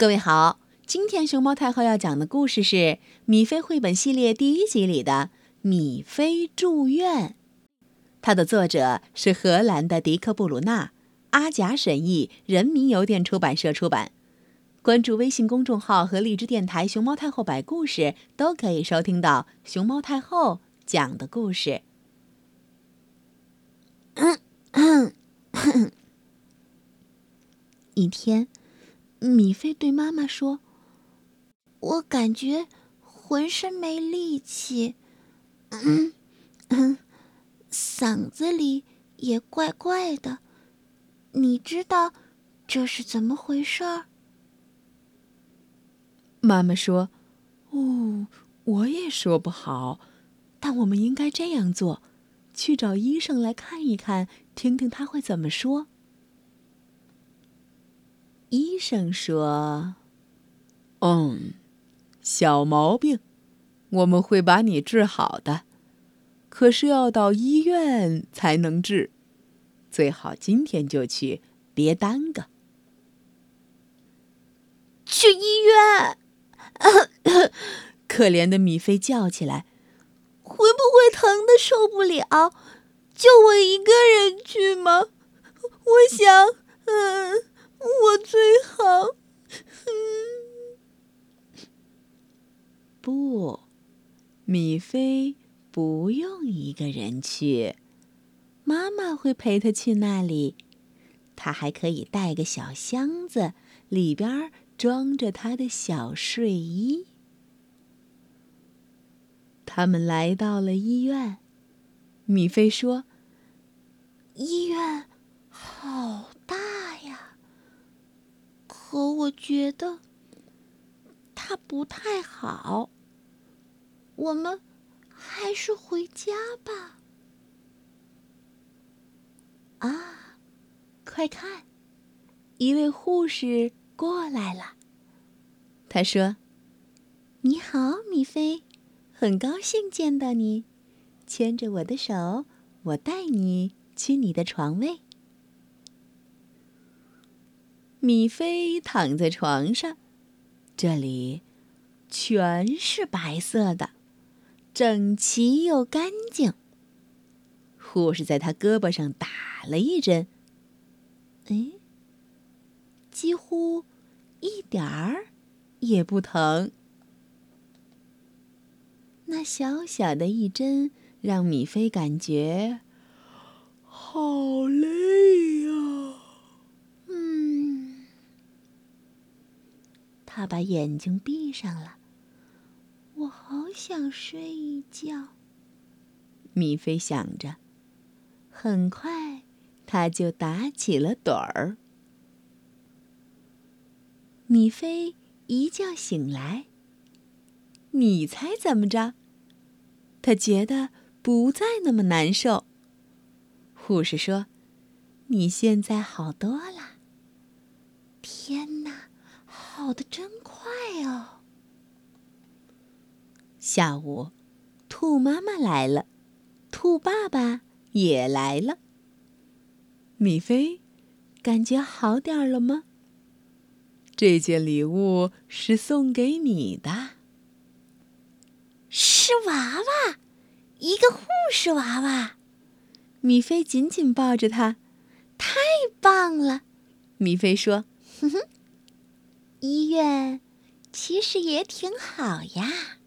各位好，今天熊猫太后要讲的故事是《米菲绘本系列》第一集里的《米菲住院》，它的作者是荷兰的迪克·布鲁纳，阿甲审译，人民邮电出版社出版。关注微信公众号和荔枝电台“熊猫太后”摆故事，都可以收听到熊猫太后讲的故事。一天。米菲对妈妈说：“我感觉浑身没力气，嗯嗯，嗓子里也怪怪的。你知道这是怎么回事？”妈妈说：“哦，我也说不好，但我们应该这样做：去找医生来看一看，听听他会怎么说。”医生说：“嗯，小毛病，我们会把你治好的。可是要到医院才能治，最好今天就去，别耽搁。”去医院！可怜的米菲叫起来：“会不会疼的受不了？就我一个人去吗？我想，嗯。”我最好，不，米菲不用一个人去，妈妈会陪她去那里。她还可以带个小箱子，里边装着她的小睡衣。他们来到了医院，米菲说：“医院好。”可我觉得他不太好，我们还是回家吧。啊，快看，一位护士过来了。他说：“你好，米菲，很高兴见到你。牵着我的手，我带你去你的床位。”米菲躺在床上，这里全是白色的，整齐又干净。护士在他胳膊上打了一针，哎，几乎一点儿也不疼。那小小的一针让米菲感觉好累呀。他把眼睛闭上了，我好想睡一觉。米菲想着，很快他就打起了盹儿。米菲一觉醒来，你猜怎么着？他觉得不再那么难受。护士说：“你现在好多了。”天哪！跑得真快哦！下午，兔妈妈来了，兔爸爸也来了。米菲，感觉好点儿了吗？这件礼物是送给你的，是娃娃，一个护士娃娃。米菲紧紧抱着它，太棒了！米菲说：“哼哼。”医院其实也挺好呀。